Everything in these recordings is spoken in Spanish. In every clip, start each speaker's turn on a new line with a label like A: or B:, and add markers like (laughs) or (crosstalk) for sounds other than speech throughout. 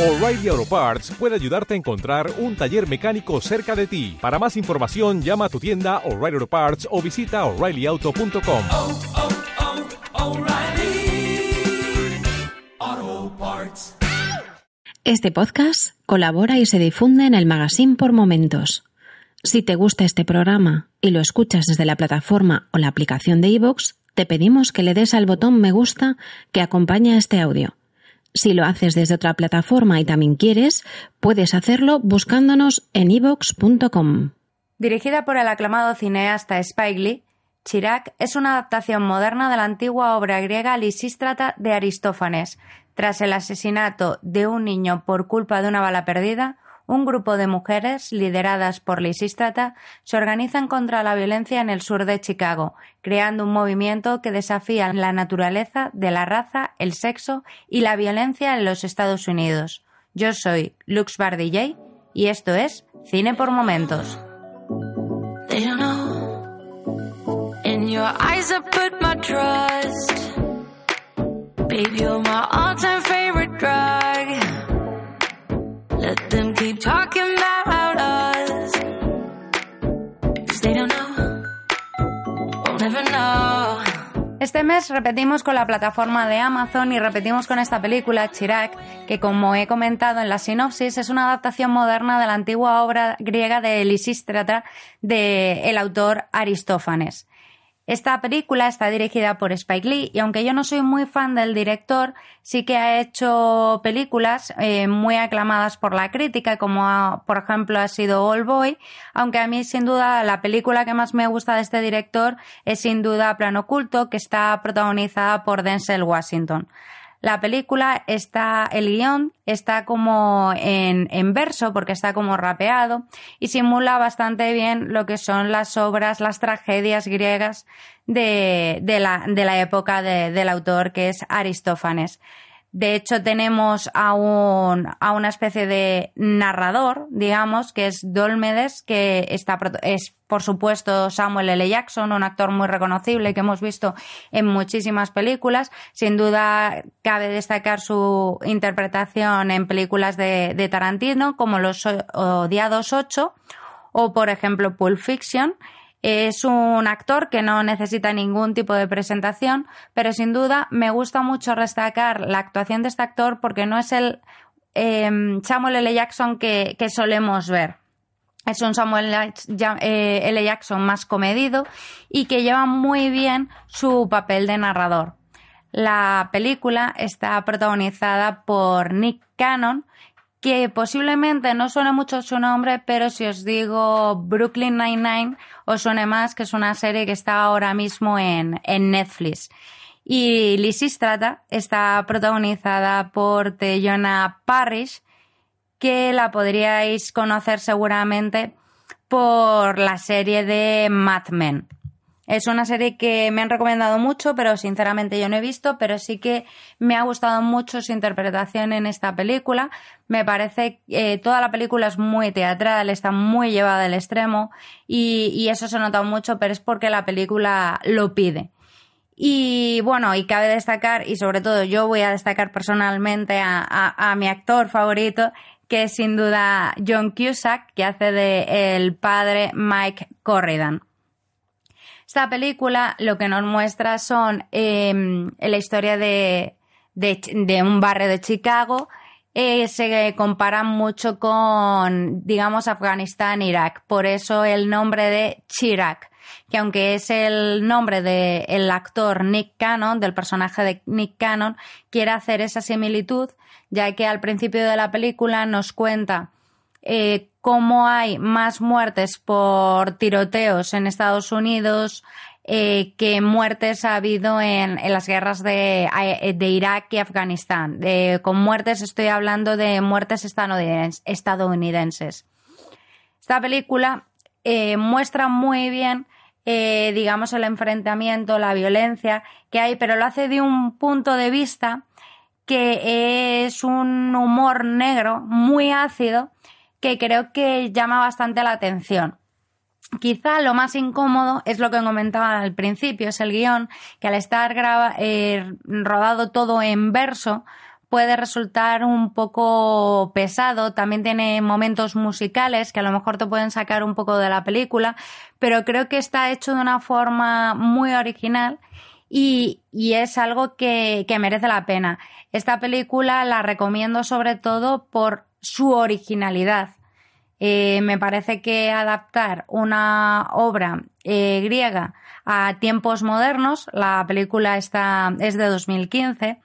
A: O'Reilly Auto Parts puede ayudarte a encontrar un taller mecánico cerca de ti. Para más información, llama a tu tienda O'Reilly Auto Parts o visita oreillyauto.com.
B: oh, oh, Parts.
C: Este podcast colabora y se difunde en el magazine por momentos. Si te gusta este programa y lo escuchas desde la plataforma o la aplicación de iVoox, te pedimos que le des al botón me gusta que acompaña este audio. Si lo haces desde otra plataforma y también quieres, puedes hacerlo buscándonos en ivox.com.
D: Dirigida por el aclamado cineasta Spike Lee, Chirac es una adaptación moderna de la antigua obra griega Lisístrata de Aristófanes. Tras el asesinato de un niño por culpa de una bala perdida, un grupo de mujeres, lideradas por Lisístrata, se organizan contra la violencia en el sur de Chicago, creando un movimiento que desafía la naturaleza de la raza, el sexo y la violencia en los Estados Unidos. Yo soy Lux Bardillay y esto es Cine por Momentos.
E: Baby, my all time favorite.
D: Este mes repetimos con la plataforma de Amazon y repetimos con esta película, Chirac, que como he comentado en la sinopsis, es una adaptación moderna de la antigua obra griega de Lisístrata del el autor Aristófanes. Esta película está dirigida por Spike Lee y aunque yo no soy muy fan del director, sí que ha hecho películas eh, muy aclamadas por la crítica, como ah, por ejemplo ha sido All Boy, aunque a mí sin duda la película que más me gusta de este director es sin duda Plano Oculto, que está protagonizada por Denzel Washington. La película está, el guion está como en, en, verso porque está como rapeado y simula bastante bien lo que son las obras, las tragedias griegas de, de, la, de la, época de, del autor que es Aristófanes. De hecho, tenemos a, un, a una especie de narrador, digamos, que es Dolmedes, que está, es, por supuesto, Samuel L. Jackson, un actor muy reconocible que hemos visto en muchísimas películas. Sin duda, cabe destacar su interpretación en películas de, Tarantino, como Los Odiados 8 o, por ejemplo, Pulp Fiction. Es un actor que no necesita ningún tipo de presentación, pero sin duda me gusta mucho destacar la actuación de este actor porque no es el eh, Samuel L. Jackson que, que, solemos ver. Es un Samuel L. Jackson más comedido y que lleva muy bien su papel de narrador. La película está protagonizada por Nick Cannon, que posiblemente no suene mucho su nombre, pero si os digo Brooklyn Nine-Nine, os suene más, que es una serie que está ahora mismo en, en Netflix. Y Lysistrata está protagonizada por Teyona Parrish, que la podríais conocer seguramente por la serie de Mad Men. Es una serie que me han recomendado mucho, pero sinceramente yo no he visto, pero sí que me ha gustado mucho su interpretación en esta película. Me parece que eh, toda la película es muy teatral, está muy llevada al extremo y, eso se nota mucho, pero es porque la película lo pide. Y bueno, y cabe destacar, y sobre todo yo voy a destacar personalmente a, a, a mi actor favorito, que es sin duda John Cusack, que hace de el padre Mike Corridan. Esta película lo que nos muestra son eh, la historia de, un barrio de Chicago. Eh, se compara mucho con, digamos, Afganistán, Irak. Por eso el nombre de Chirac, que aunque es el nombre del el actor Nick Cannon, del personaje de Nick Cannon, quiere hacer esa similitud, ya que al principio de la película nos cuenta eh, cómo hay más muertes por tiroteos en Estados Unidos eh, que muertes ha habido en, las guerras de, de, Irak y Afganistán. De, con muertes estoy hablando de muertes estadounidenses. Esta película eh, muestra muy bien, eh, digamos, el enfrentamiento, la violencia que hay, pero lo hace de un punto de vista que es un humor negro muy ácido que creo que llama bastante la atención. Quizá lo más incómodo es lo que comentaba al principio, es el guion, que al estar graba, eh, rodado todo en verso, puede resultar un poco pesado, también tiene momentos musicales que a lo mejor te pueden sacar un poco de la película, pero creo que está hecho de una forma muy original y, y es algo que, que merece la pena. Esta película la recomiendo sobre todo por su originalidad. Eh, me parece que adaptar una obra eh, griega a tiempos modernos, la película está, es de 2015,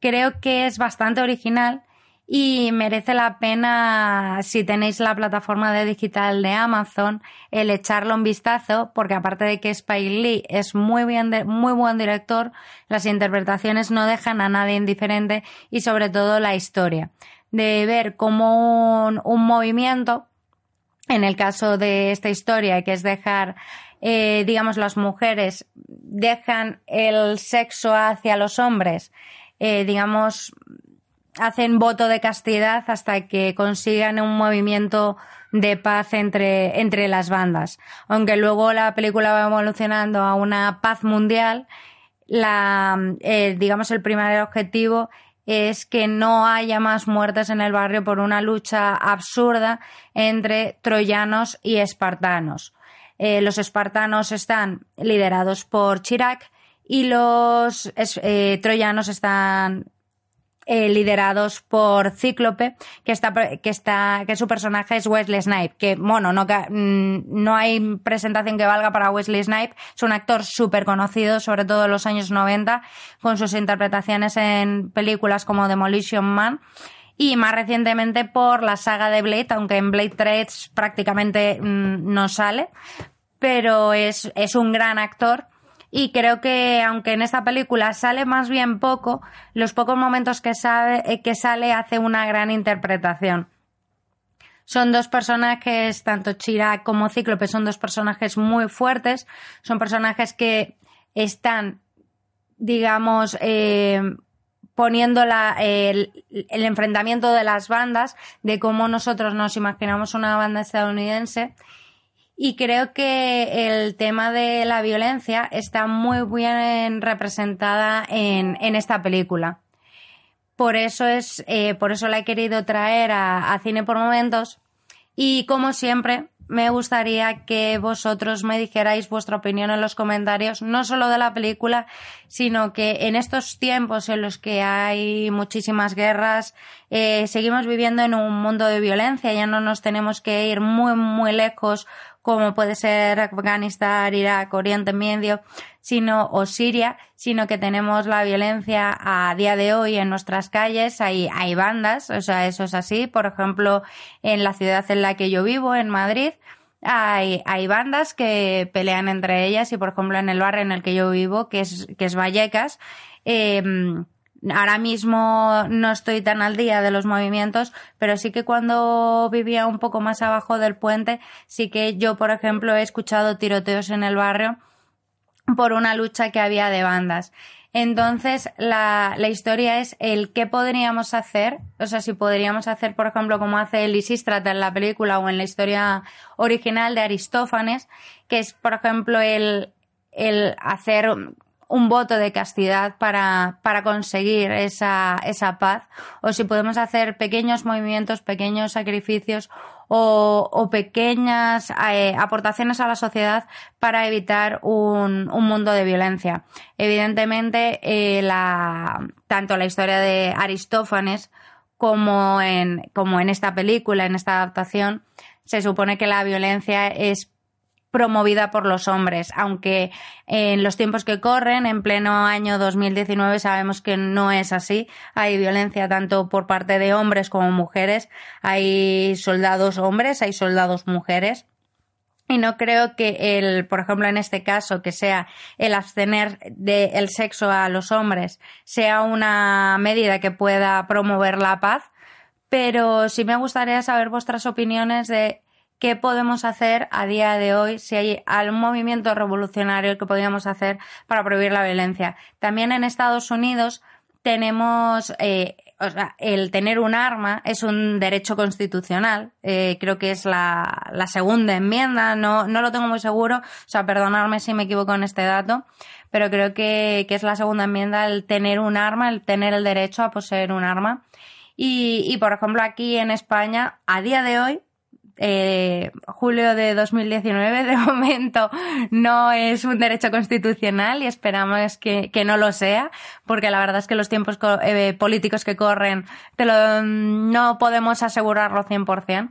D: creo que es bastante original y merece la pena, si tenéis la plataforma de digital de Amazon, el echarle un vistazo, porque aparte de que Spike Lee es muy, bien muy buen director, las interpretaciones no dejan a nadie indiferente y sobre todo la historia de ver cómo un, un movimiento, en el caso de esta historia, que es dejar, eh, digamos, las mujeres dejan el sexo hacia los hombres, eh, digamos, hacen voto de castidad hasta que consigan un movimiento de paz entre, entre las bandas. Aunque luego la película va evolucionando a una paz mundial, la, eh, digamos, el primer objetivo es que no haya más muertes en el barrio por una lucha absurda entre troyanos y espartanos. Eh, los espartanos están liderados por Chirac y los eh, troyanos están eh, liderados por Cíclope, que está, que está, que su personaje es Wesley Snipe, que, bueno, no, mm, no hay presentación que valga para Wesley Snipe, es un actor súper conocido, sobre todo en los años 90, con sus interpretaciones en películas como Demolition Man, y más recientemente por la saga de Blade, aunque en Blade 3 prácticamente mm, no sale, pero es, es un gran actor y creo que aunque en esta película sale más bien poco, los pocos momentos que, sabe, eh, que sale hace una gran interpretación. Son dos personajes, tanto Chirac como Cíclope, son dos personajes muy fuertes, son personajes que están, digamos, eh, poniendo el, el, enfrentamiento de las bandas, de cómo nosotros nos imaginamos una banda estadounidense y creo que el tema de la violencia está muy bien representada en, en esta película. Por eso es, eh, por eso la he querido traer a, a Cine por Momentos. Y como siempre, me gustaría que vosotros me dijerais vuestra opinión en los comentarios, no solo de la película, sino que en estos tiempos en los que hay muchísimas guerras, eh, seguimos viviendo en un mundo de violencia, ya no nos tenemos que ir muy, muy lejos como puede ser Afganistán, Irak, Oriente Medio, sino, o Siria, sino que tenemos la violencia a día de hoy en nuestras calles, hay, hay bandas, o sea, eso es así. Por ejemplo, en la ciudad en la que yo vivo, en Madrid, hay, hay bandas que pelean entre ellas y, por ejemplo, en el barrio en el que yo vivo, que es, que es Vallecas, eh, Ahora mismo no estoy tan al día de los movimientos, pero sí que cuando vivía un poco más abajo del puente, sí que yo, por ejemplo, he escuchado tiroteos en el barrio por una lucha que había de bandas. Entonces, la, la, historia es el qué podríamos hacer, o sea, si podríamos hacer, por ejemplo, como hace Lisístrata en la película o en la historia original de Aristófanes, que es, por ejemplo, el, el hacer un voto de castidad para, para conseguir esa, esa paz, o si podemos hacer pequeños movimientos, pequeños sacrificios o, o pequeñas eh, aportaciones a la sociedad para evitar un, un mundo de violencia. Evidentemente, eh, la, tanto la historia de Aristófanes como en, como en esta película, en esta adaptación, se supone que la violencia es promovida por los hombres, aunque en los tiempos que corren, en pleno año 2019, sabemos que no es así. Hay violencia tanto por parte de hombres como mujeres. Hay soldados hombres, hay soldados mujeres. Y no creo que el, por ejemplo, en este caso, que sea el abstener del sexo a los hombres, sea una medida que pueda promover la paz, pero sí me gustaría saber vuestras opiniones de qué podemos hacer a día de hoy, si hay algún movimiento revolucionario que podríamos hacer para prohibir la violencia. También en Estados Unidos tenemos, eh, o sea, el tener un arma es un derecho constitucional. Eh, creo que es la, la, segunda enmienda, no, no lo tengo muy seguro, o sea, perdonadme si me equivoco en este dato, pero creo que, que es la segunda enmienda el tener un arma, el tener el derecho a poseer un arma. Y, y por ejemplo, aquí en España, a día de hoy, eh, julio de 2019 de (laughs) momento no es un derecho constitucional y esperamos que, que no lo sea porque la verdad es que los tiempos eh, políticos que corren te lo, no podemos asegurarlo 100%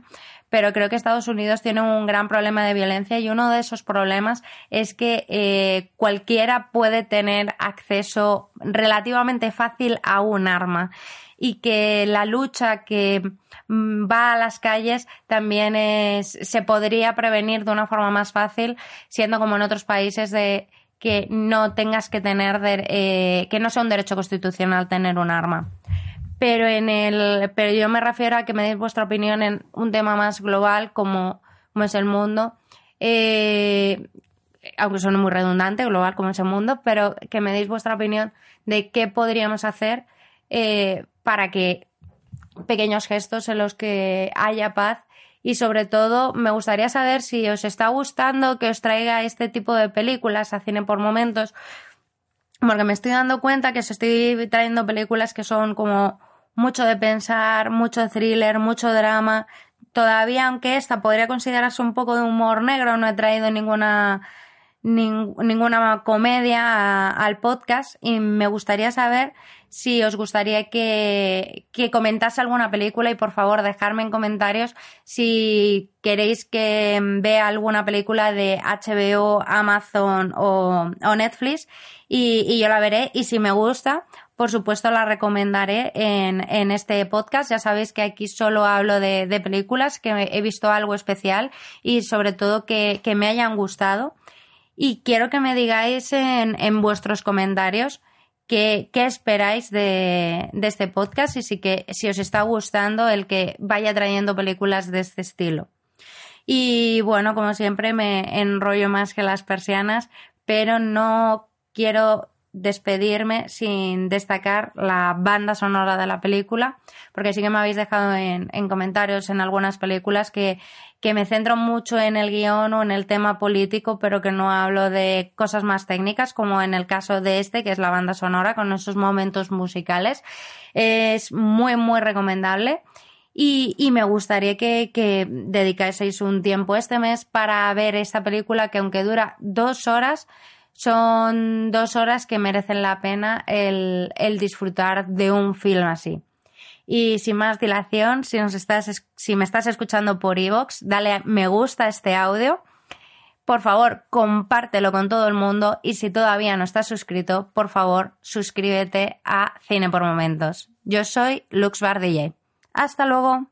D: pero creo que Estados Unidos tiene un gran problema de violencia y uno de esos problemas es que eh, cualquiera puede tener acceso relativamente fácil a un arma y que la lucha que mm, va a las calles también es, se podría prevenir de una forma más fácil, siendo como en otros países de que no tengas que tener, eh, que no sea un derecho constitucional tener un arma pero en el pero yo me refiero a que me deis vuestra opinión en un tema más global como, como es el mundo. Eh, aunque suene muy redundante global como es el mundo pero que me deis vuestra opinión de qué podríamos hacer eh, para que pequeños gestos en los que haya paz. Y sobre todo me gustaría saber si os está gustando que os traiga este tipo de películas a cine por momentos porque me estoy dando cuenta que os estoy trayendo películas que son como mucho de pensar, mucho thriller, mucho drama. Todavía, aunque esta podría considerarse un poco de humor negro, no he traído ninguna, ninguna comedia al podcast y me gustaría saber si os gustaría que, que comentase alguna película y por favor dejarme en comentarios si queréis que vea alguna película de HBO, Amazon o, o Netflix y, y yo la veré y si me gusta por supuesto la recomendaré en, en, este podcast. Ya sabéis que aquí solo hablo de, de, películas que he visto algo especial y sobre todo que, que me hayan gustado. Y quiero que me digáis en, en vuestros comentarios qué, esperáis de, de, este podcast y si, que, si os está gustando el que vaya trayendo películas de este estilo. Y bueno, como siempre me enrollo más que las persianas, pero no quiero despedirme sin destacar la banda sonora de la película, porque sí que me habéis dejado en, en comentarios en algunas películas que, que, me centro mucho en el guion o en el tema político, pero que no hablo de cosas más técnicas, como en el caso de este, que es la banda sonora, con esos momentos musicales. Es muy, muy recomendable. Y, y, me gustaría que, que dedicaseis un tiempo este mes para ver esta película que aunque dura dos horas, son dos horas que merecen la pena el, disfrutar de un film así. Y sin más dilación, si, nos estás, si me estás escuchando por iVoox, dale me gusta a este audio. Por favor, compártelo con todo el mundo y si todavía no estás suscrito, por favor, suscríbete a Cine por Momentos. Yo soy Lux DJ. Hasta luego.